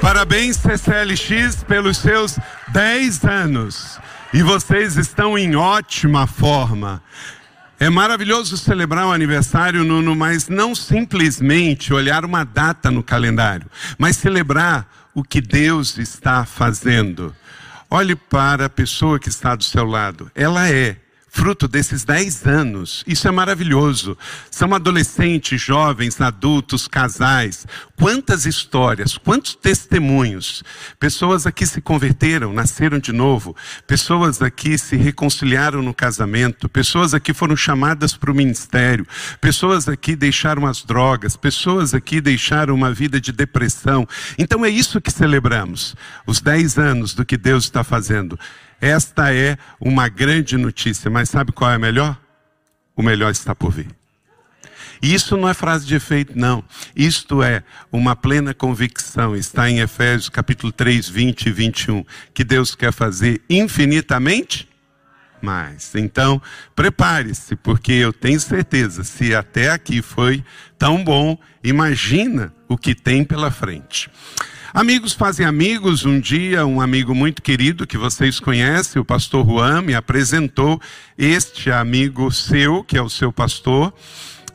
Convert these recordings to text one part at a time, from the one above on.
Parabéns, CCLX, pelos seus 10 anos. E vocês estão em ótima forma. É maravilhoso celebrar o aniversário, Nuno, mas não simplesmente olhar uma data no calendário, mas celebrar o que Deus está fazendo. Olhe para a pessoa que está do seu lado. Ela é fruto desses 10 anos. Isso é maravilhoso. São adolescentes, jovens, adultos, casais. Quantas histórias, quantos testemunhos. Pessoas aqui se converteram, nasceram de novo. Pessoas aqui se reconciliaram no casamento. Pessoas aqui foram chamadas para o ministério. Pessoas aqui deixaram as drogas. Pessoas aqui deixaram uma vida de depressão. Então é isso que celebramos. Os 10 anos do que Deus está fazendo. Esta é uma grande notícia, mas sabe qual é a melhor? O melhor está por vir. Isso não é frase de efeito, não. Isto é uma plena convicção. Está em Efésios capítulo 3, 20 e 21. Que Deus quer fazer infinitamente mais. Então, prepare-se, porque eu tenho certeza, se até aqui foi tão bom, imagina o que tem pela frente. Amigos fazem amigos. Um dia, um amigo muito querido que vocês conhecem, o pastor Juan, me apresentou este amigo seu, que é o seu pastor.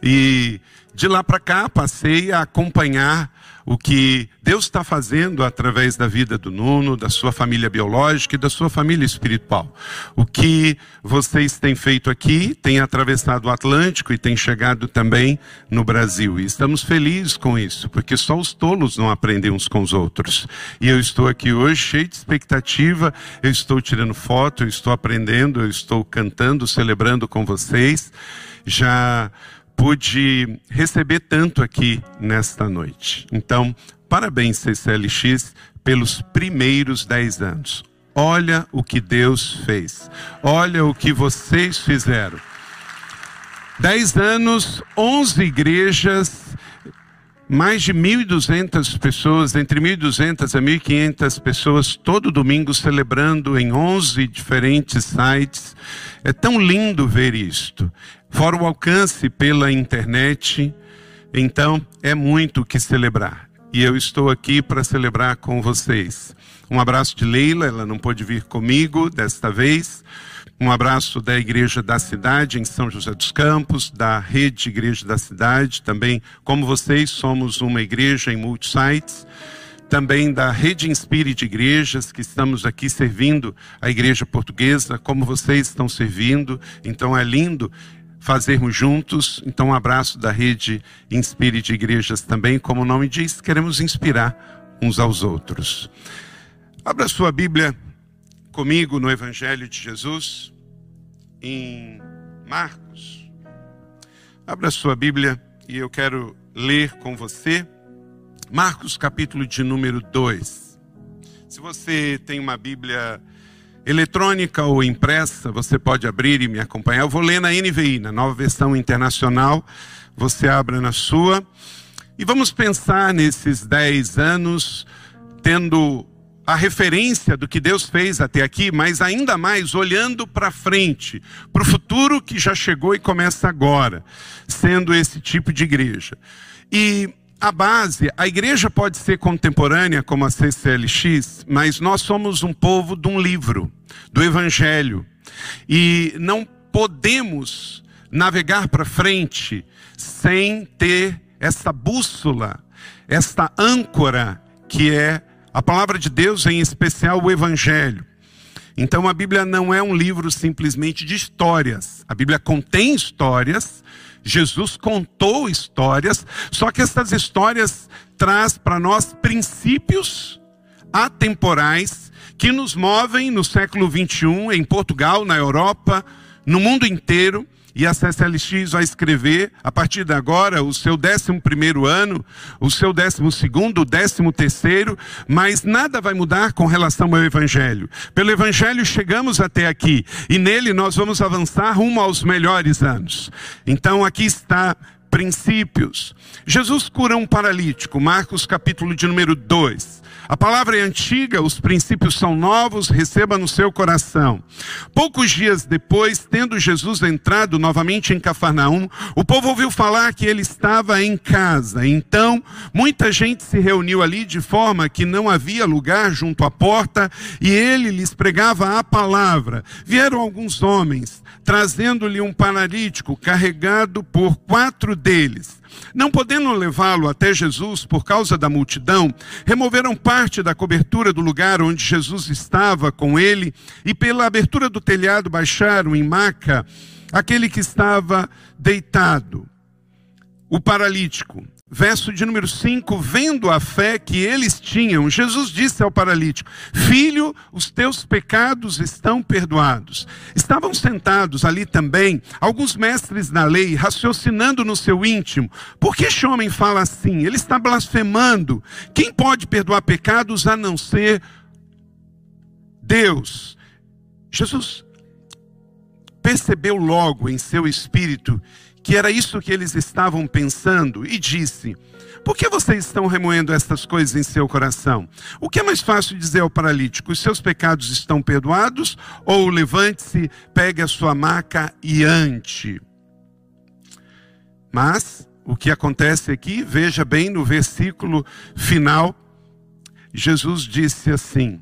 E de lá para cá, passei a acompanhar o que Deus está fazendo através da vida do Nuno, da sua família biológica e da sua família espiritual. O que vocês têm feito aqui tem atravessado o Atlântico e tem chegado também no Brasil. E estamos felizes com isso, porque só os tolos não aprendem uns com os outros. E eu estou aqui hoje cheio de expectativa, eu estou tirando foto, eu estou aprendendo, eu estou cantando, celebrando com vocês. Já pude receber tanto aqui nesta noite. Então, parabéns, CCLX, pelos primeiros dez anos. Olha o que Deus fez. Olha o que vocês fizeram. Dez anos, onze igrejas, mais de 1.200 pessoas, entre 1.200 a 1.500 pessoas, todo domingo celebrando em 11 diferentes sites. É tão lindo ver isto fora o alcance pela internet. Então, é muito o que celebrar. E eu estou aqui para celebrar com vocês. Um abraço de Leila, ela não pôde vir comigo desta vez. Um abraço da Igreja da Cidade, em São José dos Campos, da Rede Igreja da Cidade, também, como vocês, somos uma igreja em multi-sites também da Rede Inspire de Igrejas, que estamos aqui servindo a igreja portuguesa, como vocês estão servindo. Então é lindo fazermos juntos. Então, um abraço da rede Inspire de Igrejas também. Como o nome diz, queremos inspirar uns aos outros. Abra sua Bíblia comigo no Evangelho de Jesus, em Marcos. Abra sua Bíblia e eu quero ler com você. Marcos, capítulo de número 2. Se você tem uma Bíblia eletrônica ou impressa, você pode abrir e me acompanhar. Eu vou ler na NVI, na nova versão internacional. Você abre na sua. E vamos pensar nesses dez anos, tendo a referência do que Deus fez até aqui, mas ainda mais olhando para frente, para o futuro que já chegou e começa agora, sendo esse tipo de igreja. E a base, a igreja pode ser contemporânea como a CCLX, mas nós somos um povo de um livro, do Evangelho. E não podemos navegar para frente sem ter essa bússola, esta âncora que é a palavra de Deus, em especial o Evangelho. Então a Bíblia não é um livro simplesmente de histórias. A Bíblia contém histórias, Jesus contou histórias, só que essas histórias traz para nós princípios atemporais que nos movem no século 21 em Portugal, na Europa, no mundo inteiro e a CSLX vai escrever, a partir de agora, o seu 11 ano, o seu 12, o 13, mas nada vai mudar com relação ao Evangelho. Pelo Evangelho chegamos até aqui e nele nós vamos avançar rumo aos melhores anos. Então aqui está princípios. Jesus cura um paralítico, Marcos capítulo de número 2. A palavra é antiga, os princípios são novos, receba no seu coração. Poucos dias depois, tendo Jesus entrado novamente em Cafarnaum, o povo ouviu falar que ele estava em casa. Então, muita gente se reuniu ali de forma que não havia lugar junto à porta, e ele lhes pregava a palavra. Vieram alguns homens, trazendo-lhe um paralítico carregado por quatro deles. Não podendo levá-lo até Jesus por causa da multidão, removeram parte da cobertura do lugar onde Jesus estava com ele e pela abertura do telhado baixaram em maca aquele que estava deitado, o paralítico. Verso de número 5: Vendo a fé que eles tinham, Jesus disse ao paralítico: Filho, os teus pecados estão perdoados. Estavam sentados ali também alguns mestres da lei, raciocinando no seu íntimo: Por que este homem fala assim? Ele está blasfemando. Quem pode perdoar pecados a não ser Deus? Jesus percebeu logo em seu espírito que era isso que eles estavam pensando, e disse: Por que vocês estão remoendo estas coisas em seu coração? O que é mais fácil dizer ao paralítico: Os seus pecados estão perdoados? Ou levante-se, pegue a sua maca e ante? Mas o que acontece aqui, veja bem no versículo final, Jesus disse assim,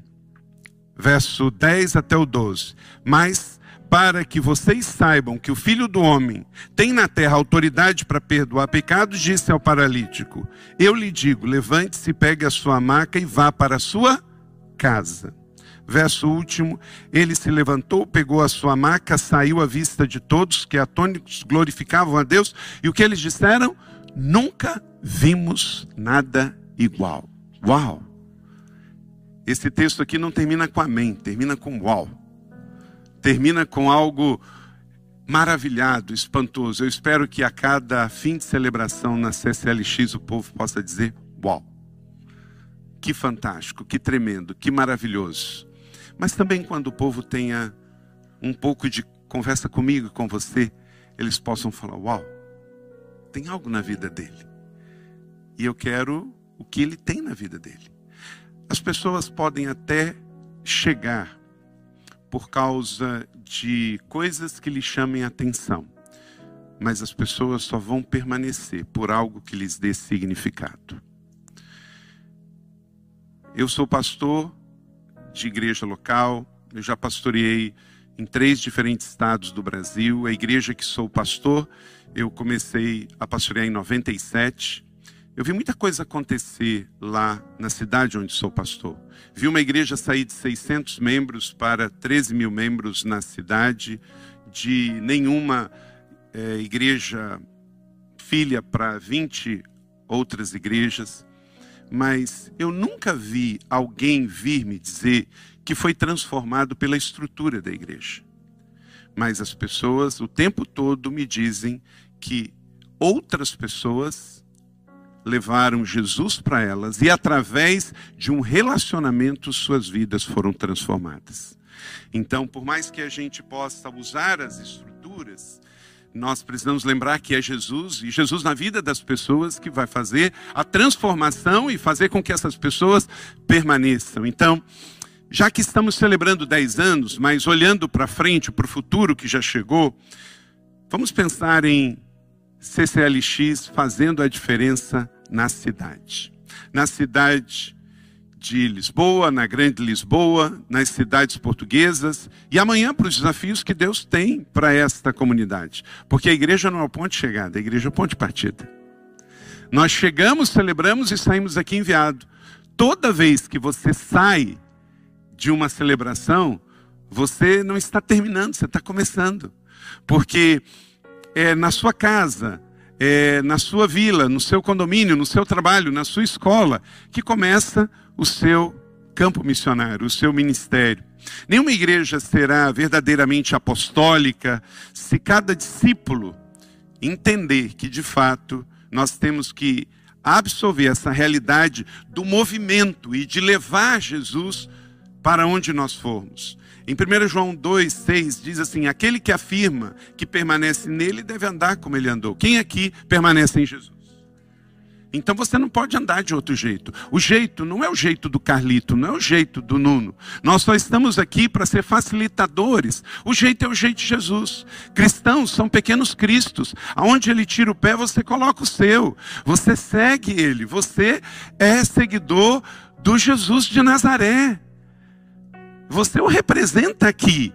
verso 10 até o 12: Mas para que vocês saibam que o Filho do Homem tem na terra autoridade para perdoar pecados, disse ao paralítico: Eu lhe digo, levante-se, pegue a sua maca e vá para a sua casa. Verso último, ele se levantou, pegou a sua maca, saiu à vista de todos que atônitos glorificavam a Deus, e o que eles disseram? Nunca vimos nada igual. Uau! Esse texto aqui não termina com amém, termina com uau termina com algo maravilhado, espantoso. Eu espero que a cada fim de celebração na CCLX o povo possa dizer: Uau! Que fantástico, que tremendo, que maravilhoso. Mas também quando o povo tenha um pouco de conversa comigo e com você, eles possam falar: Uau! Tem algo na vida dele. E eu quero o que ele tem na vida dele. As pessoas podem até chegar por causa de coisas que lhe chamem atenção, mas as pessoas só vão permanecer por algo que lhes dê significado. Eu sou pastor de igreja local, eu já pastoreei em três diferentes estados do Brasil. A igreja que sou pastor, eu comecei a pastorear em 97. Eu vi muita coisa acontecer lá na cidade onde sou pastor. Vi uma igreja sair de 600 membros para 13 mil membros na cidade, de nenhuma é, igreja filha para 20 outras igrejas. Mas eu nunca vi alguém vir me dizer que foi transformado pela estrutura da igreja. Mas as pessoas o tempo todo me dizem que outras pessoas levaram Jesus para elas e através de um relacionamento suas vidas foram transformadas. Então, por mais que a gente possa usar as estruturas, nós precisamos lembrar que é Jesus e Jesus na vida das pessoas que vai fazer a transformação e fazer com que essas pessoas permaneçam. Então, já que estamos celebrando 10 anos, mas olhando para frente, para o futuro que já chegou, vamos pensar em CCLX fazendo a diferença na cidade. Na cidade de Lisboa, na Grande Lisboa, nas cidades portuguesas e amanhã para os desafios que Deus tem para esta comunidade. Porque a igreja não é o ponto de chegada, a igreja é o ponto de partida. Nós chegamos, celebramos e saímos aqui enviado. Toda vez que você sai de uma celebração, você não está terminando, você está começando. Porque é, na sua casa, é, na sua vila, no seu condomínio, no seu trabalho, na sua escola, que começa o seu campo missionário, o seu ministério. Nenhuma igreja será verdadeiramente apostólica se cada discípulo entender que, de fato, nós temos que absorver essa realidade do movimento e de levar Jesus para onde nós formos. Em 1 João 2, 6 diz assim: Aquele que afirma que permanece nele deve andar como ele andou. Quem aqui permanece em Jesus? Então você não pode andar de outro jeito. O jeito não é o jeito do Carlito, não é o jeito do Nuno. Nós só estamos aqui para ser facilitadores. O jeito é o jeito de Jesus. Cristãos são pequenos cristos. Aonde ele tira o pé, você coloca o seu. Você segue ele. Você é seguidor do Jesus de Nazaré. Você o representa aqui.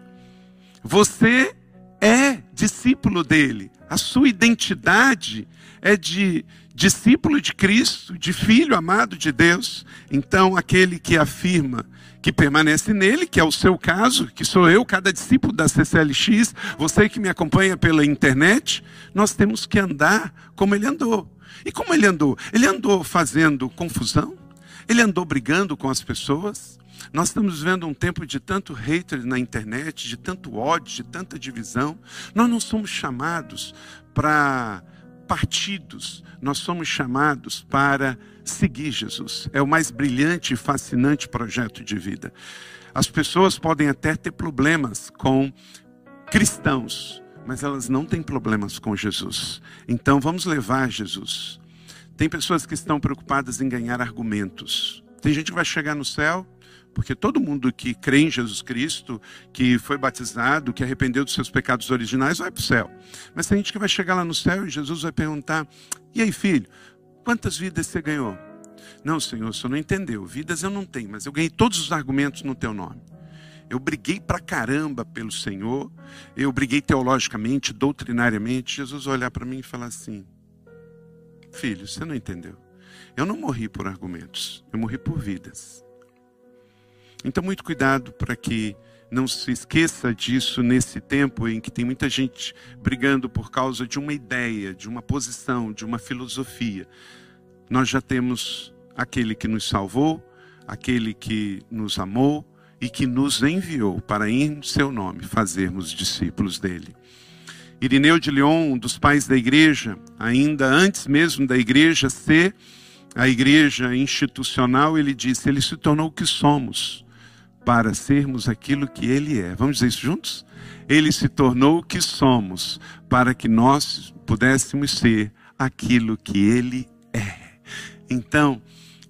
Você é discípulo dele. A sua identidade é de discípulo de Cristo, de filho amado de Deus. Então, aquele que afirma que permanece nele, que é o seu caso, que sou eu, cada discípulo da CCLX, você que me acompanha pela internet, nós temos que andar como ele andou. E como ele andou? Ele andou fazendo confusão, ele andou brigando com as pessoas. Nós estamos vivendo um tempo de tanto hater na internet, de tanto ódio, de tanta divisão. Nós não somos chamados para partidos, nós somos chamados para seguir Jesus. É o mais brilhante e fascinante projeto de vida. As pessoas podem até ter problemas com cristãos, mas elas não têm problemas com Jesus. Então vamos levar Jesus. Tem pessoas que estão preocupadas em ganhar argumentos. Tem gente que vai chegar no céu porque todo mundo que crê em Jesus Cristo, que foi batizado, que arrependeu dos seus pecados originais, vai para o céu. Mas tem gente que vai chegar lá no céu e Jesus vai perguntar: E aí, filho, quantas vidas você ganhou? Não, Senhor, o senhor não entendeu. Vidas eu não tenho, mas eu ganhei todos os argumentos no teu nome. Eu briguei pra caramba pelo Senhor, eu briguei teologicamente, doutrinariamente. Jesus vai olhar para mim e falar assim: Filho, você não entendeu. Eu não morri por argumentos, eu morri por vidas. Então, muito cuidado para que não se esqueça disso nesse tempo em que tem muita gente brigando por causa de uma ideia, de uma posição, de uma filosofia. Nós já temos aquele que nos salvou, aquele que nos amou e que nos enviou para, em seu nome, fazermos discípulos dele. Irineu de Leon, um dos pais da igreja, ainda antes mesmo da igreja ser a igreja institucional, ele disse: Ele se tornou o que somos para sermos aquilo que Ele é. Vamos dizer isso juntos? Ele se tornou o que somos para que nós pudéssemos ser aquilo que Ele é. Então,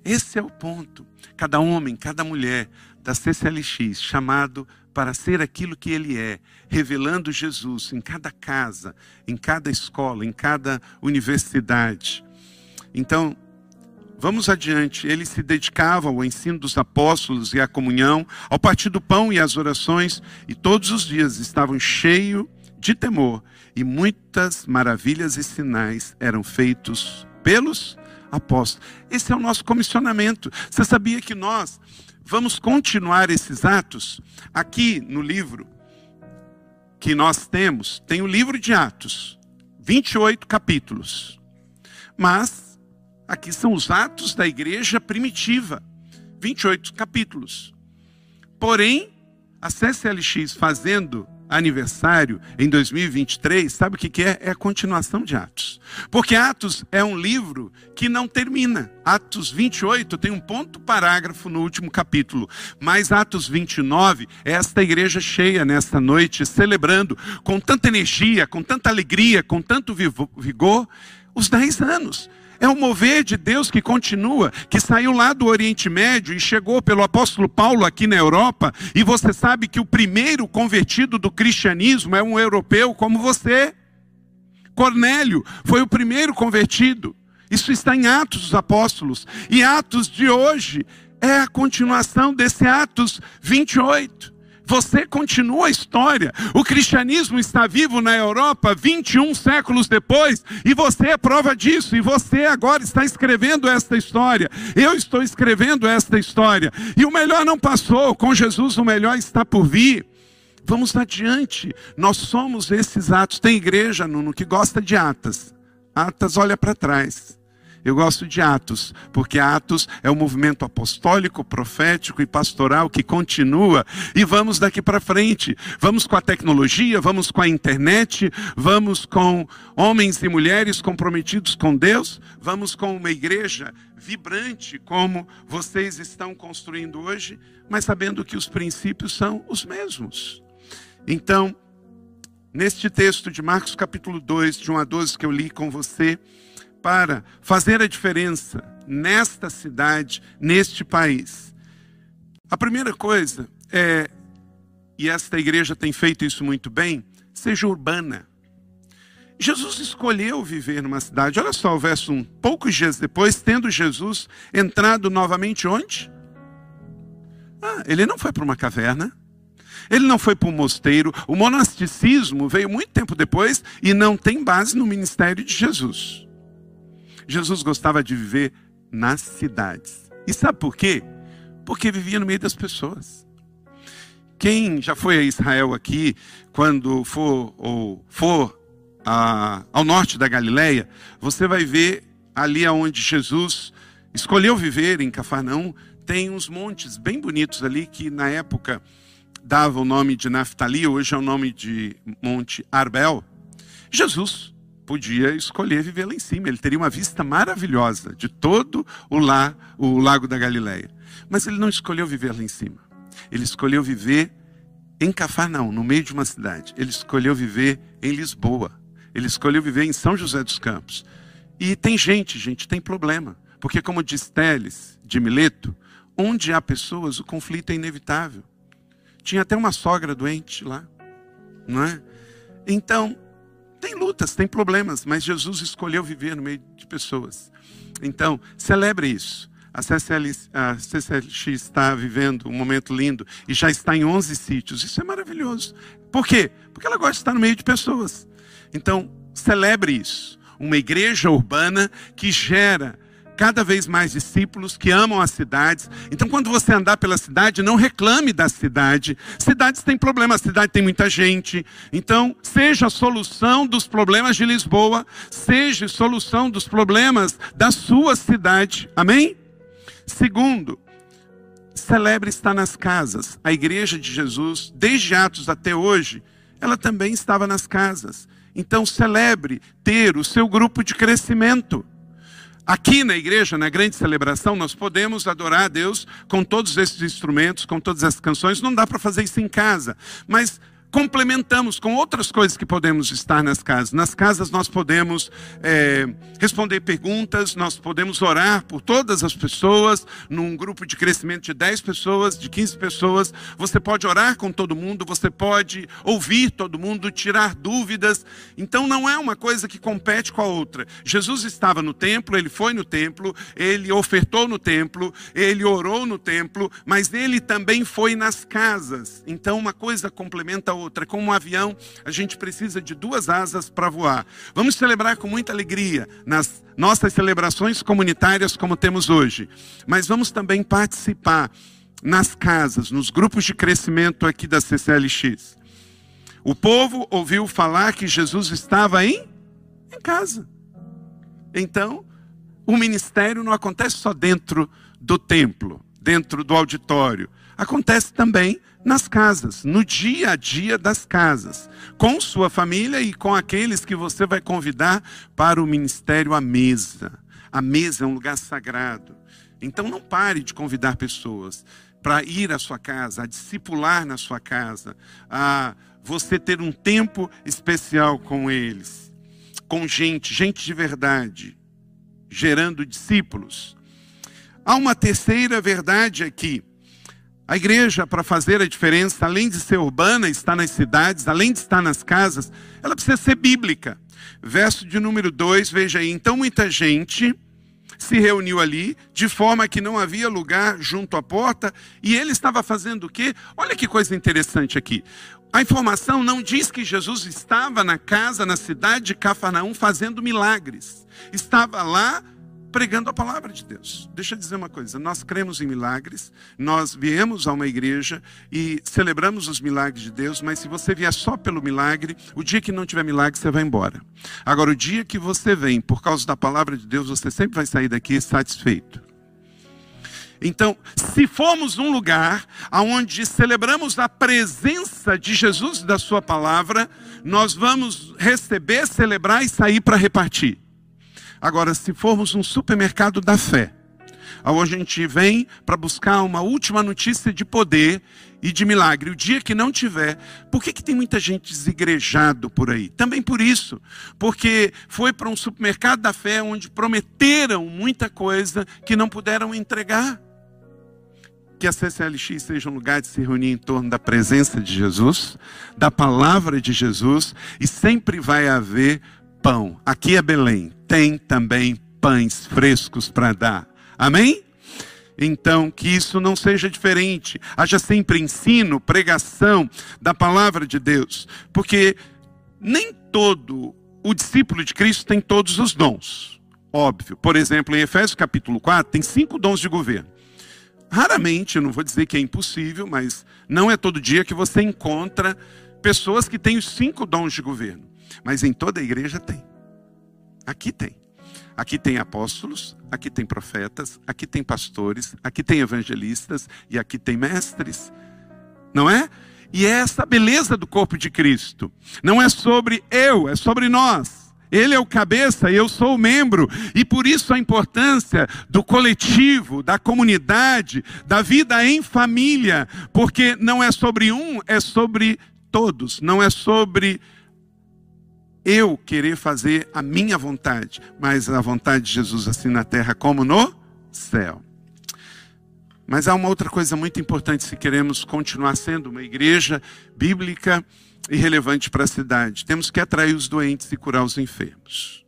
esse é o ponto. Cada homem, cada mulher da CCLX, chamado para ser aquilo que ele é, revelando Jesus em cada casa, em cada escola, em cada universidade. Então, Vamos adiante. Ele se dedicava ao ensino dos apóstolos e à comunhão, ao partir do pão e às orações, e todos os dias estavam cheios de temor, e muitas maravilhas e sinais eram feitos pelos apóstolos. Esse é o nosso comissionamento. Você sabia que nós vamos continuar esses atos? Aqui no livro que nós temos, tem o livro de Atos, 28 capítulos. Mas Aqui são os atos da igreja primitiva, 28 capítulos. Porém, a CCLX fazendo aniversário em 2023, sabe o que é? É a continuação de Atos. Porque Atos é um livro que não termina. Atos 28 tem um ponto parágrafo no último capítulo. Mas Atos 29 é esta igreja cheia nesta noite, celebrando com tanta energia, com tanta alegria, com tanto vigor, os 10 anos. É o mover de Deus que continua, que saiu lá do Oriente Médio e chegou pelo apóstolo Paulo aqui na Europa. E você sabe que o primeiro convertido do cristianismo é um europeu como você. Cornélio foi o primeiro convertido. Isso está em Atos dos Apóstolos. E Atos de hoje é a continuação desse Atos 28. Você continua a história. O cristianismo está vivo na Europa 21 séculos depois, e você é prova disso, e você agora está escrevendo esta história. Eu estou escrevendo esta história. E o melhor não passou, com Jesus o melhor está por vir. Vamos adiante. Nós somos esses atos. Tem igreja, Nuno, que gosta de atas. Atas olha para trás. Eu gosto de Atos, porque Atos é o movimento apostólico, profético e pastoral que continua. E vamos daqui para frente. Vamos com a tecnologia, vamos com a internet, vamos com homens e mulheres comprometidos com Deus, vamos com uma igreja vibrante como vocês estão construindo hoje, mas sabendo que os princípios são os mesmos. Então, neste texto de Marcos capítulo 2, de 1 a 12 que eu li com você, para fazer a diferença nesta cidade, neste país. A primeira coisa é, e esta igreja tem feito isso muito bem, seja urbana. Jesus escolheu viver numa cidade. Olha só o verso 1. Poucos dias depois, tendo Jesus entrado novamente onde? Ah, ele não foi para uma caverna. Ele não foi para um mosteiro. O monasticismo veio muito tempo depois e não tem base no ministério de Jesus. Jesus gostava de viver nas cidades. E sabe por quê? Porque vivia no meio das pessoas. Quem já foi a Israel aqui, quando for ou for a, ao norte da Galileia, você vai ver ali aonde Jesus escolheu viver em Cafarnaum, tem uns montes bem bonitos ali que na época dava o nome de Naftali, hoje é o nome de Monte Arbel. Jesus podia escolher viver lá em cima. Ele teria uma vista maravilhosa de todo o, lá, o lago da Galileia. Mas ele não escolheu viver lá em cima. Ele escolheu viver em Cafarnaum, no meio de uma cidade. Ele escolheu viver em Lisboa. Ele escolheu viver em São José dos Campos. E tem gente, gente, tem problema. Porque, como diz Teles, de Mileto, onde há pessoas, o conflito é inevitável. Tinha até uma sogra doente lá, não é? Então, tem lutas, tem problemas, mas Jesus escolheu viver no meio de pessoas. Então, celebre isso. A CCL, a CCLX está vivendo um momento lindo e já está em 11 sítios. Isso é maravilhoso. Por quê? Porque ela gosta de estar no meio de pessoas. Então, celebre isso. Uma igreja urbana que gera cada vez mais discípulos que amam as cidades. Então, quando você andar pela cidade, não reclame da cidade. Cidades têm problemas, cidade tem muita gente. Então, seja a solução dos problemas de Lisboa, seja a solução dos problemas da sua cidade. Amém? Segundo, celebre estar nas casas. A igreja de Jesus, desde Atos até hoje, ela também estava nas casas. Então, celebre ter o seu grupo de crescimento. Aqui na igreja, na grande celebração, nós podemos adorar a Deus com todos esses instrumentos, com todas essas canções. Não dá para fazer isso em casa, mas complementamos com outras coisas que podemos estar nas casas. Nas casas nós podemos é, responder perguntas, nós podemos orar por todas as pessoas, num grupo de crescimento de 10 pessoas, de 15 pessoas. Você pode orar com todo mundo, você pode ouvir todo mundo, tirar dúvidas. Então não é uma coisa que compete com a outra. Jesus estava no templo, ele foi no templo, ele ofertou no templo, ele orou no templo, mas ele também foi nas casas. Então uma coisa complementa a outra. Como um avião, a gente precisa de duas asas para voar. Vamos celebrar com muita alegria nas nossas celebrações comunitárias como temos hoje. Mas vamos também participar nas casas, nos grupos de crescimento aqui da CCLX. O povo ouviu falar que Jesus estava em, em casa. Então, o ministério não acontece só dentro do templo, dentro do auditório. Acontece também nas casas, no dia a dia das casas, com sua família e com aqueles que você vai convidar para o ministério à mesa. A mesa é um lugar sagrado. Então não pare de convidar pessoas para ir à sua casa, a discipular na sua casa, a você ter um tempo especial com eles, com gente, gente de verdade, gerando discípulos. Há uma terceira verdade aqui. A igreja, para fazer a diferença, além de ser urbana, estar nas cidades, além de estar nas casas, ela precisa ser bíblica. Verso de número 2, veja aí. Então muita gente se reuniu ali, de forma que não havia lugar junto à porta, e ele estava fazendo o quê? Olha que coisa interessante aqui. A informação não diz que Jesus estava na casa, na cidade de Cafarnaum, fazendo milagres. Estava lá pregando a palavra de Deus. Deixa eu dizer uma coisa: nós cremos em milagres, nós viemos a uma igreja e celebramos os milagres de Deus, mas se você vier só pelo milagre, o dia que não tiver milagre, você vai embora. Agora, o dia que você vem por causa da palavra de Deus, você sempre vai sair daqui satisfeito. Então, se formos um lugar onde celebramos a presença de Jesus e da Sua palavra, nós vamos receber, celebrar e sair para repartir. Agora, se formos um supermercado da fé, onde a gente vem para buscar uma última notícia de poder e de milagre, o dia que não tiver, por que, que tem muita gente desigrejado por aí? Também por isso, porque foi para um supermercado da fé onde prometeram muita coisa que não puderam entregar. Que a CCLX seja um lugar de se reunir em torno da presença de Jesus, da palavra de Jesus, e sempre vai haver pão. Aqui é Belém, tem também pães frescos para dar. Amém? Então, que isso não seja diferente. Haja sempre ensino, pregação da palavra de Deus. Porque nem todo o discípulo de Cristo tem todos os dons. Óbvio. Por exemplo, em Efésios capítulo 4, tem cinco dons de governo. Raramente, eu não vou dizer que é impossível, mas não é todo dia que você encontra pessoas que têm os cinco dons de governo. Mas em toda a igreja tem. Aqui tem. Aqui tem apóstolos, aqui tem profetas, aqui tem pastores, aqui tem evangelistas e aqui tem mestres. Não é? E é essa beleza do corpo de Cristo. Não é sobre eu, é sobre nós. Ele é o cabeça e eu sou o membro. E por isso a importância do coletivo, da comunidade, da vida em família. Porque não é sobre um, é sobre todos. Não é sobre eu querer fazer a minha vontade, mas a vontade de Jesus assim na terra como no céu. Mas há uma outra coisa muito importante se queremos continuar sendo uma igreja bíblica e relevante para a cidade. Temos que atrair os doentes e curar os enfermos.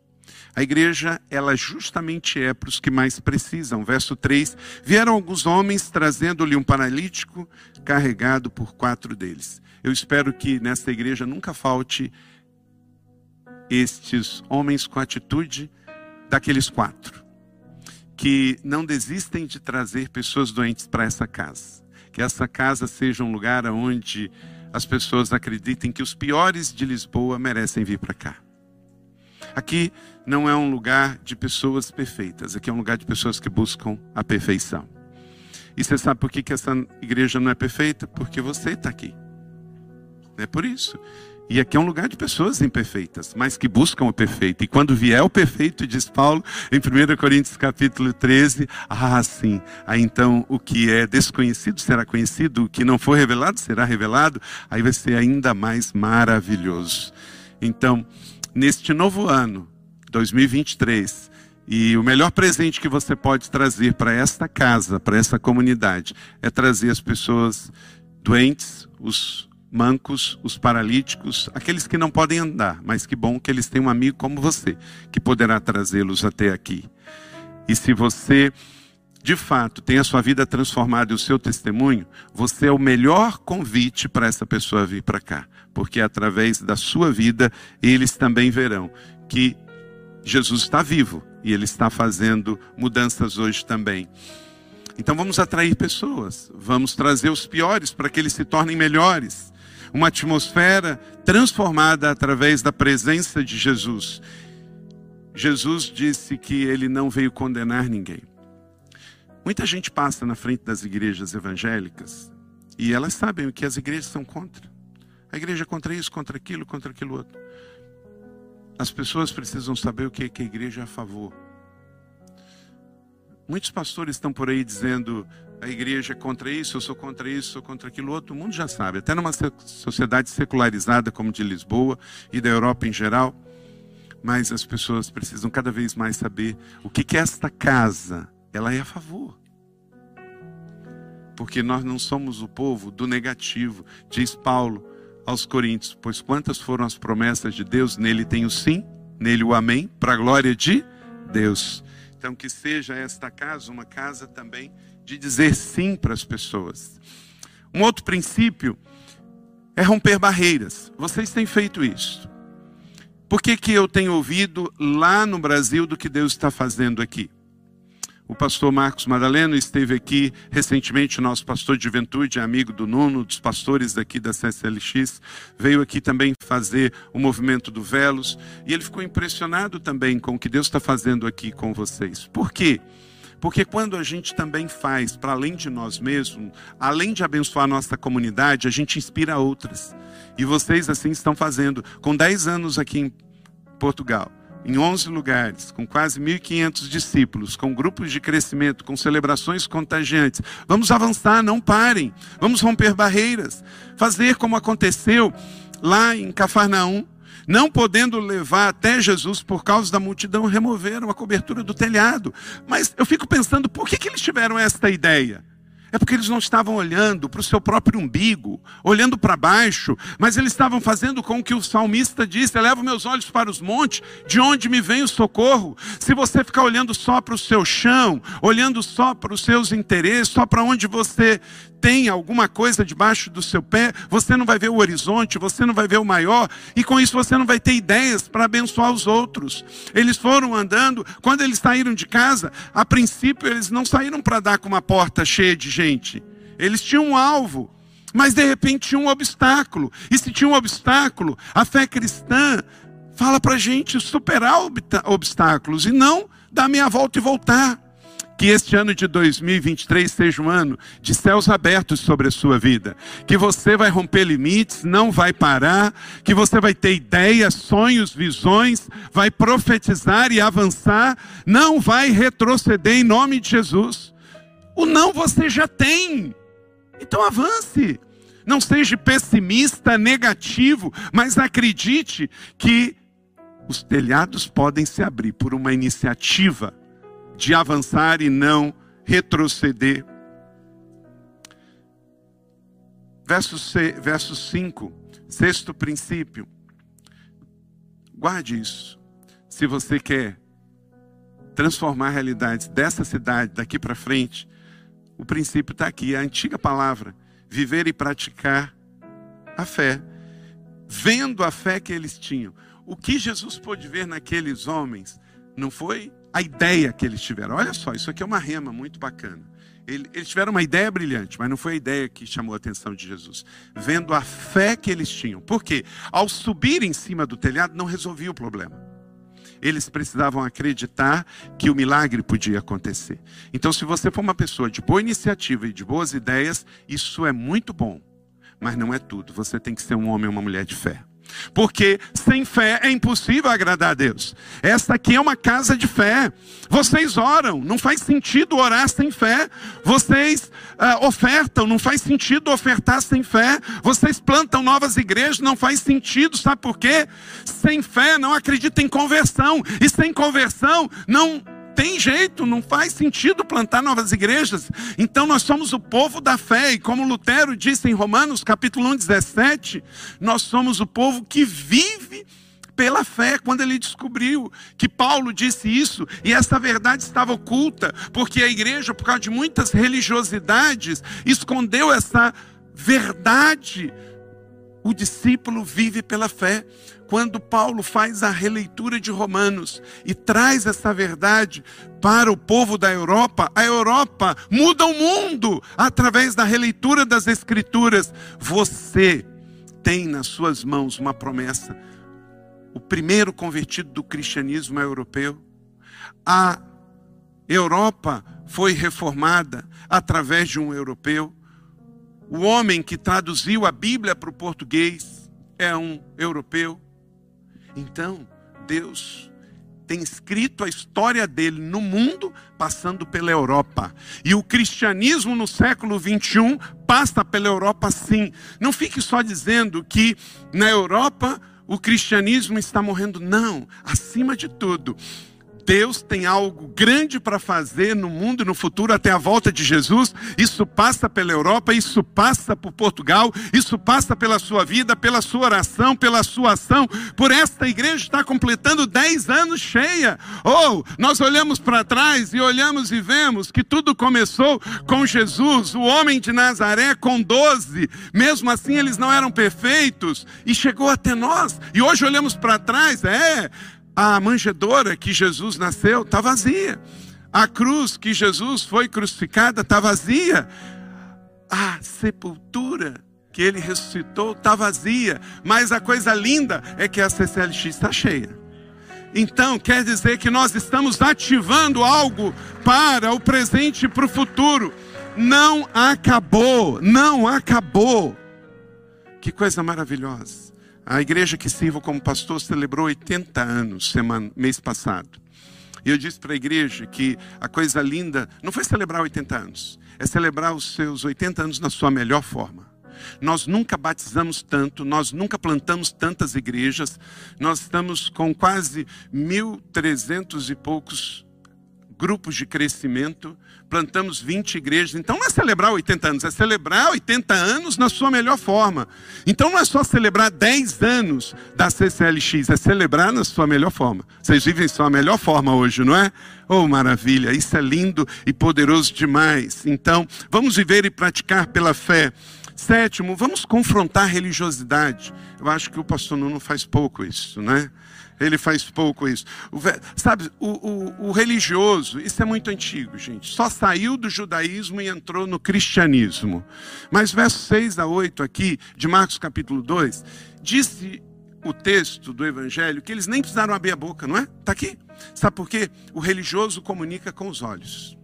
A igreja, ela justamente é para os que mais precisam. Verso 3: Vieram alguns homens trazendo-lhe um paralítico carregado por quatro deles. Eu espero que nesta igreja nunca falte estes homens com a atitude daqueles quatro, que não desistem de trazer pessoas doentes para essa casa. Que essa casa seja um lugar onde as pessoas acreditem que os piores de Lisboa merecem vir para cá. Aqui não é um lugar de pessoas perfeitas, aqui é um lugar de pessoas que buscam a perfeição. E você sabe por que, essa igreja não é perfeita? Porque você está aqui. É por isso. E aqui é um lugar de pessoas imperfeitas, mas que buscam o perfeito. E quando vier o perfeito, diz Paulo em 1 Coríntios capítulo 13, ah, sim, aí então o que é desconhecido será conhecido, o que não for revelado será revelado, aí vai ser ainda mais maravilhoso. Então, neste novo ano, 2023, e o melhor presente que você pode trazer para esta casa, para essa comunidade, é trazer as pessoas doentes, os mancos, os paralíticos, aqueles que não podem andar, mas que bom que eles têm um amigo como você, que poderá trazê-los até aqui. E se você, de fato, tem a sua vida transformada e o seu testemunho, você é o melhor convite para essa pessoa vir para cá, porque através da sua vida eles também verão que Jesus está vivo e ele está fazendo mudanças hoje também. Então vamos atrair pessoas, vamos trazer os piores para que eles se tornem melhores uma atmosfera transformada através da presença de Jesus. Jesus disse que ele não veio condenar ninguém. Muita gente passa na frente das igrejas evangélicas e elas sabem o que as igrejas são contra. A igreja é contra isso, contra aquilo, contra aquilo outro. As pessoas precisam saber o que, é que a igreja é a favor. Muitos pastores estão por aí dizendo: a igreja é contra isso, eu sou contra isso, sou contra aquilo outro. O mundo já sabe, até numa sociedade secularizada como de Lisboa e da Europa em geral. Mas as pessoas precisam cada vez mais saber o que, que esta casa ela é a favor. Porque nós não somos o povo do negativo, diz Paulo aos Coríntios, pois quantas foram as promessas de Deus, nele tem o sim, nele o amém, para a glória de Deus. Então que seja esta casa uma casa também de dizer sim para as pessoas. Um outro princípio é romper barreiras. Vocês têm feito isso. Por que, que eu tenho ouvido lá no Brasil do que Deus está fazendo aqui? o pastor Marcos Madaleno esteve aqui recentemente, nosso pastor de juventude, amigo do Nuno, dos pastores daqui da CSLX, veio aqui também fazer o movimento do Velos, e ele ficou impressionado também com o que Deus está fazendo aqui com vocês. Por quê? Porque quando a gente também faz para além de nós mesmos, além de abençoar a nossa comunidade, a gente inspira outras. E vocês assim estão fazendo. Com 10 anos aqui em Portugal, em 11 lugares, com quase 1.500 discípulos, com grupos de crescimento, com celebrações contagiantes. Vamos avançar, não parem. Vamos romper barreiras. Fazer como aconteceu lá em Cafarnaum. Não podendo levar até Jesus por causa da multidão, removeram a cobertura do telhado. Mas eu fico pensando, por que, que eles tiveram esta ideia? É porque eles não estavam olhando para o seu próprio umbigo, olhando para baixo, mas eles estavam fazendo com que o salmista disse: Eleva meus olhos para os montes, de onde me vem o socorro. Se você ficar olhando só para o seu chão, olhando só para os seus interesses, só para onde você tem alguma coisa debaixo do seu pé, você não vai ver o horizonte, você não vai ver o maior, e com isso você não vai ter ideias para abençoar os outros. Eles foram andando, quando eles saíram de casa, a princípio eles não saíram para dar com uma porta cheia de gente, eles tinham um alvo. Mas de repente tinha um obstáculo. E se tinha um obstáculo, a fé cristã fala para a gente superar obstáculos e não dar meia volta e voltar. Que este ano de 2023 seja um ano de céus abertos sobre a sua vida. Que você vai romper limites, não vai parar. Que você vai ter ideias, sonhos, visões, vai profetizar e avançar. Não vai retroceder em nome de Jesus. O não você já tem. Então avance. Não seja pessimista, negativo, mas acredite que os telhados podem se abrir por uma iniciativa de avançar e não retroceder. Verso, verso 5, sexto princípio. Guarde isso. Se você quer transformar realidades dessa cidade daqui para frente, o princípio está aqui, a antiga palavra: viver e praticar a fé. Vendo a fé que eles tinham. O que Jesus pôde ver naqueles homens não foi a ideia que eles tiveram. Olha só, isso aqui é uma rema muito bacana. Eles tiveram uma ideia brilhante, mas não foi a ideia que chamou a atenção de Jesus. Vendo a fé que eles tinham. Porque ao subir em cima do telhado não resolvia o problema. Eles precisavam acreditar que o milagre podia acontecer. Então, se você for uma pessoa de boa iniciativa e de boas ideias, isso é muito bom. Mas não é tudo. Você tem que ser um homem ou uma mulher de fé. Porque sem fé é impossível agradar a Deus. Esta aqui é uma casa de fé. Vocês oram, não faz sentido orar sem fé. Vocês uh, ofertam, não faz sentido ofertar sem fé. Vocês plantam novas igrejas, não faz sentido, sabe por quê? Sem fé não acredita em conversão. E sem conversão não tem jeito, não faz sentido plantar novas igrejas. Então nós somos o povo da fé, e como Lutero disse em Romanos, capítulo 1, 17, nós somos o povo que vive pela fé, quando ele descobriu que Paulo disse isso, e essa verdade estava oculta, porque a igreja, por causa de muitas religiosidades, escondeu essa verdade. O discípulo vive pela fé quando Paulo faz a releitura de Romanos e traz essa verdade para o povo da Europa, a Europa muda o mundo através da releitura das Escrituras. Você tem nas suas mãos uma promessa. O primeiro convertido do cristianismo é europeu. A Europa foi reformada através de um europeu. O homem que traduziu a Bíblia para o português é um europeu. Então, Deus tem escrito a história dele no mundo, passando pela Europa. E o cristianismo no século 21 passa pela Europa sim. Não fique só dizendo que na Europa o cristianismo está morrendo. Não, acima de tudo, Deus tem algo grande para fazer no mundo e no futuro até a volta de Jesus. Isso passa pela Europa, isso passa por Portugal, isso passa pela sua vida, pela sua oração, pela sua ação. Por esta igreja está completando 10 anos cheia. Ou oh, nós olhamos para trás e olhamos e vemos que tudo começou com Jesus, o homem de Nazaré, com 12. Mesmo assim, eles não eram perfeitos e chegou até nós. E hoje olhamos para trás, é a manjedoura que Jesus nasceu está vazia. A cruz que Jesus foi crucificada está vazia. A sepultura que ele ressuscitou está vazia. Mas a coisa linda é que a CCLX está cheia. Então, quer dizer que nós estamos ativando algo para o presente e para o futuro. Não acabou, não acabou. Que coisa maravilhosa. A igreja que sirvo como pastor celebrou 80 anos semana, mês passado. E eu disse para a igreja que a coisa linda não foi celebrar 80 anos, é celebrar os seus 80 anos na sua melhor forma. Nós nunca batizamos tanto, nós nunca plantamos tantas igrejas, nós estamos com quase 1.300 e poucos grupos de crescimento, plantamos 20 igrejas. Então não é celebrar 80 anos, é celebrar 80 anos na sua melhor forma. Então não é só celebrar 10 anos da CCLX, é celebrar na sua melhor forma. Vocês vivem sua melhor forma hoje, não é? Oh, maravilha, isso é lindo e poderoso demais. Então, vamos viver e praticar pela fé. Sétimo, vamos confrontar a religiosidade. Eu acho que o pastor Nuno faz pouco isso, né? Ele faz pouco isso. O, sabe, o, o, o, religioso, isso é muito antigo, gente. Só saiu do judaísmo e entrou no cristianismo. Mas versos 6 a 8 aqui, de Marcos capítulo 2, disse o texto do evangelho que eles nem precisaram abrir a boca, não é? Está aqui. Sabe por quê? O religioso comunica com os olhos.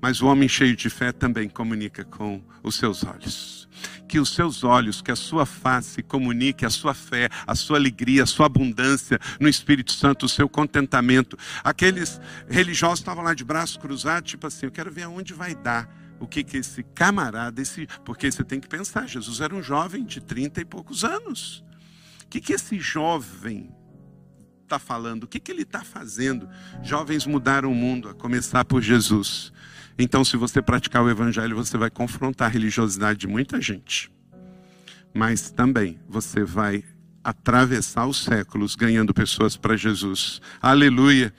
Mas o homem cheio de fé também comunica com os seus olhos que os seus olhos, que a sua face comunique a sua fé, a sua alegria, a sua abundância no Espírito Santo, o seu contentamento. Aqueles religiosos estavam lá de braços cruzados, tipo assim, eu quero ver aonde vai dar. O que que esse camarada, esse, porque você tem que pensar, Jesus era um jovem de trinta e poucos anos. O que que esse jovem está falando? O que que ele está fazendo? Jovens mudaram o mundo, a começar por Jesus. Então, se você praticar o evangelho, você vai confrontar a religiosidade de muita gente. Mas também você vai atravessar os séculos ganhando pessoas para Jesus. Aleluia.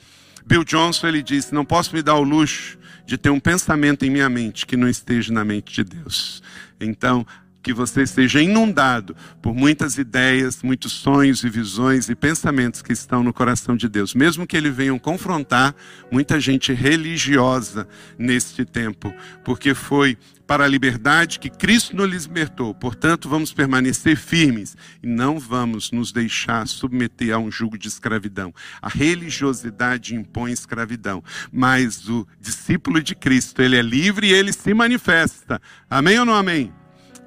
Bill Johnson ele disse: "Não posso me dar o luxo de ter um pensamento em minha mente que não esteja na mente de Deus". Então, que você seja inundado por muitas ideias, muitos sonhos e visões e pensamentos que estão no coração de Deus, mesmo que ele venham confrontar muita gente religiosa neste tempo, porque foi para a liberdade que Cristo nos libertou. Portanto, vamos permanecer firmes e não vamos nos deixar submeter a um jugo de escravidão. A religiosidade impõe escravidão, mas o discípulo de Cristo, ele é livre e ele se manifesta. Amém ou não amém?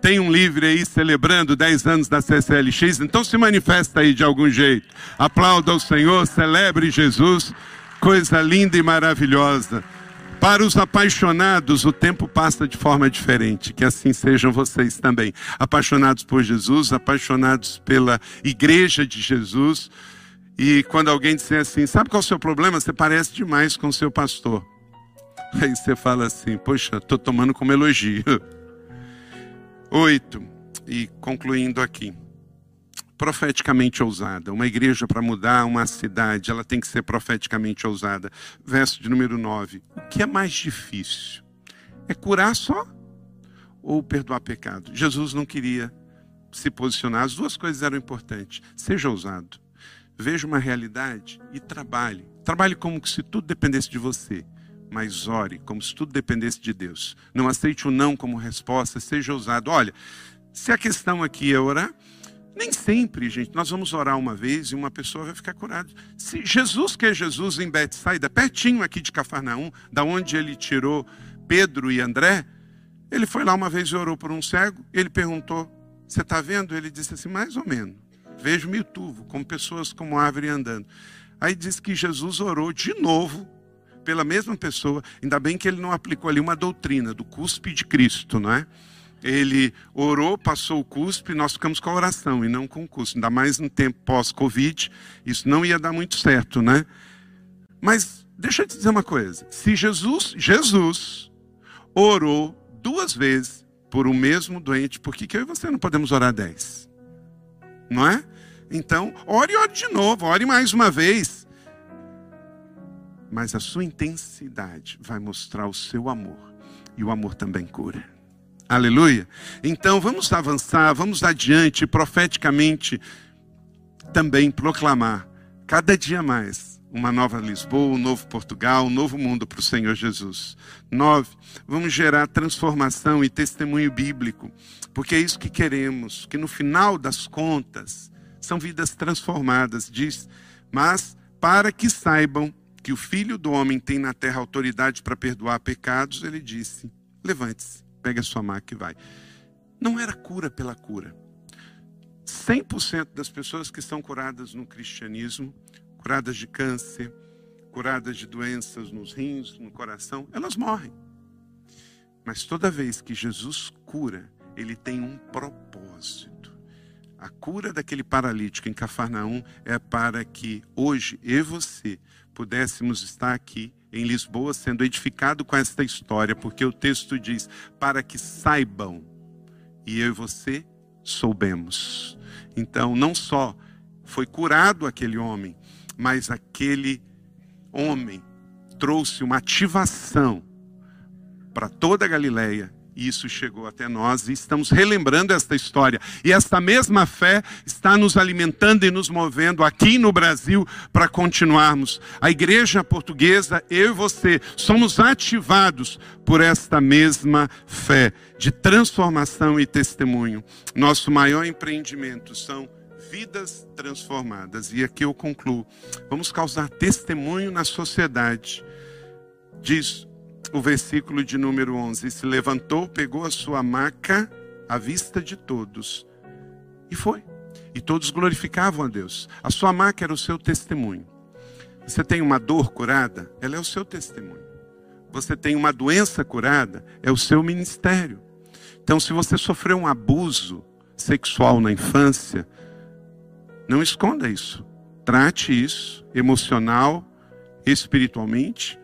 Tem um livre aí celebrando 10 anos da CCLX, então se manifesta aí de algum jeito. Aplauda o Senhor, celebre Jesus, coisa linda e maravilhosa. Para os apaixonados, o tempo passa de forma diferente. Que assim sejam vocês também. Apaixonados por Jesus, apaixonados pela igreja de Jesus. E quando alguém disser assim, sabe qual é o seu problema? Você parece demais com o seu pastor. Aí você fala assim, poxa, estou tomando como elogio. Oito, e concluindo aqui. Profeticamente ousada. Uma igreja para mudar uma cidade, ela tem que ser profeticamente ousada. Verso de número 9. O que é mais difícil? É curar só ou perdoar pecado? Jesus não queria se posicionar. As duas coisas eram importantes. Seja ousado. Veja uma realidade e trabalhe. Trabalhe como se tudo dependesse de você mas ore como se tudo dependesse de Deus. Não aceite o não como resposta, seja ousado. Olha, se a questão aqui é orar, nem sempre, gente, nós vamos orar uma vez e uma pessoa vai ficar curada. Se Jesus, que é Jesus em Betsaida, pertinho aqui de Cafarnaum, da onde ele tirou Pedro e André, ele foi lá uma vez e orou por um cego, ele perguntou: Você está vendo? Ele disse assim: Mais ou menos. Vejo-me turvo, como pessoas como árvore andando. Aí diz que Jesus orou de novo pela mesma pessoa. Ainda bem que ele não aplicou ali uma doutrina do cuspe de Cristo, não é? Ele orou, passou o cuspe, nós ficamos com a oração e não com o cuspe. Ainda mais no tempo pós-Covid, isso não ia dar muito certo, né? Mas deixa eu te dizer uma coisa: se Jesus, Jesus, orou duas vezes por o um mesmo doente, por que, que eu e você não podemos orar dez? Não é? Então, ore ore de novo, ore mais uma vez mas a sua intensidade vai mostrar o seu amor. E o amor também cura. Aleluia. Então vamos avançar, vamos adiante, profeticamente também proclamar cada dia mais uma nova Lisboa, um novo Portugal, um novo mundo para o Senhor Jesus. Nove, vamos gerar transformação e testemunho bíblico, porque é isso que queremos, que no final das contas são vidas transformadas, diz, mas para que saibam que o Filho do Homem tem na terra autoridade para perdoar pecados, ele disse: levante-se, pegue a sua maca e vai. Não era cura pela cura. 100% das pessoas que são curadas no cristianismo curadas de câncer, curadas de doenças nos rins, no coração, elas morrem. Mas toda vez que Jesus cura, ele tem um propósito. A cura daquele paralítico em Cafarnaum é para que hoje eu e você pudéssemos estar aqui em Lisboa sendo edificado com esta história, porque o texto diz: para que saibam, e eu e você soubemos. Então, não só foi curado aquele homem, mas aquele homem trouxe uma ativação para toda a Galileia. Isso chegou até nós e estamos relembrando esta história. E esta mesma fé está nos alimentando e nos movendo aqui no Brasil para continuarmos. A igreja portuguesa, eu e você, somos ativados por esta mesma fé de transformação e testemunho. Nosso maior empreendimento são vidas transformadas. E aqui eu concluo. Vamos causar testemunho na sociedade. Diz o versículo de número 11: Se levantou, pegou a sua maca à vista de todos e foi. E todos glorificavam a Deus. A sua maca era o seu testemunho. Você tem uma dor curada, ela é o seu testemunho. Você tem uma doença curada, é o seu ministério. Então, se você sofreu um abuso sexual na infância, não esconda isso. Trate isso emocional, espiritualmente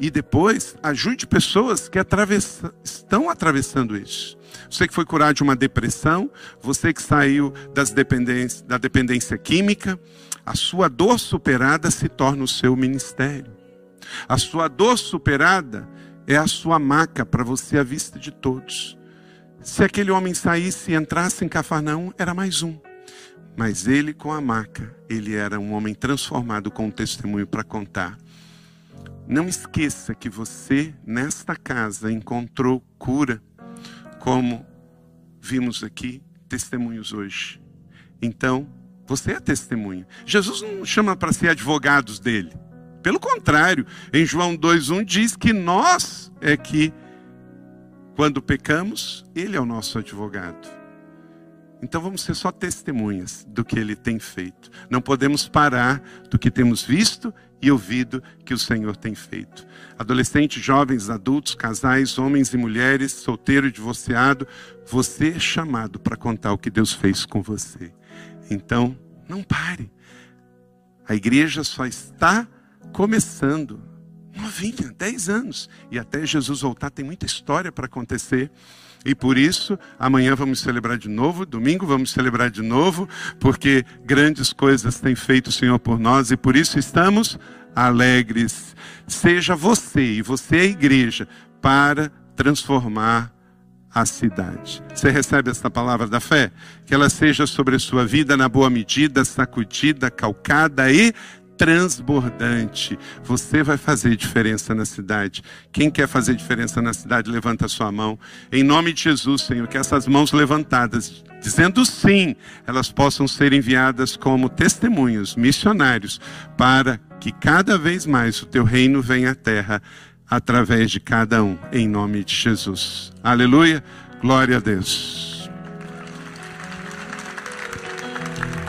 e depois ajude pessoas que atravessa, estão atravessando isso. Você que foi curado de uma depressão, você que saiu das dependência, da dependência química, a sua dor superada se torna o seu ministério. A sua dor superada é a sua maca para você à vista de todos. Se aquele homem saísse e entrasse em Cafarnaum, era mais um. Mas ele, com a maca, ele era um homem transformado com um testemunho para contar. Não esqueça que você, nesta casa, encontrou cura, como vimos aqui, testemunhos hoje. Então, você é testemunha. Jesus não chama para ser advogados dele. Pelo contrário, em João 2,1 diz que nós é que, quando pecamos, ele é o nosso advogado. Então vamos ser só testemunhas do que ele tem feito. Não podemos parar do que temos visto e ouvido que o Senhor tem feito. Adolescentes, jovens, adultos, casais, homens e mulheres, solteiro e divorciado, você é chamado para contar o que Deus fez com você. Então, não pare. A igreja só está começando. Novinha, 10 anos. E até Jesus voltar, tem muita história para acontecer. E por isso, amanhã vamos celebrar de novo, domingo vamos celebrar de novo, porque grandes coisas tem feito o Senhor por nós e por isso estamos alegres. Seja você e você é a igreja para transformar a cidade. Você recebe esta palavra da fé? Que ela seja sobre a sua vida na boa medida, sacudida, calcada e transbordante. Você vai fazer diferença na cidade. Quem quer fazer diferença na cidade, levanta a sua mão. Em nome de Jesus, Senhor, que essas mãos levantadas, dizendo sim, elas possam ser enviadas como testemunhos, missionários, para que cada vez mais o teu reino venha à terra através de cada um, em nome de Jesus. Aleluia. Glória a Deus.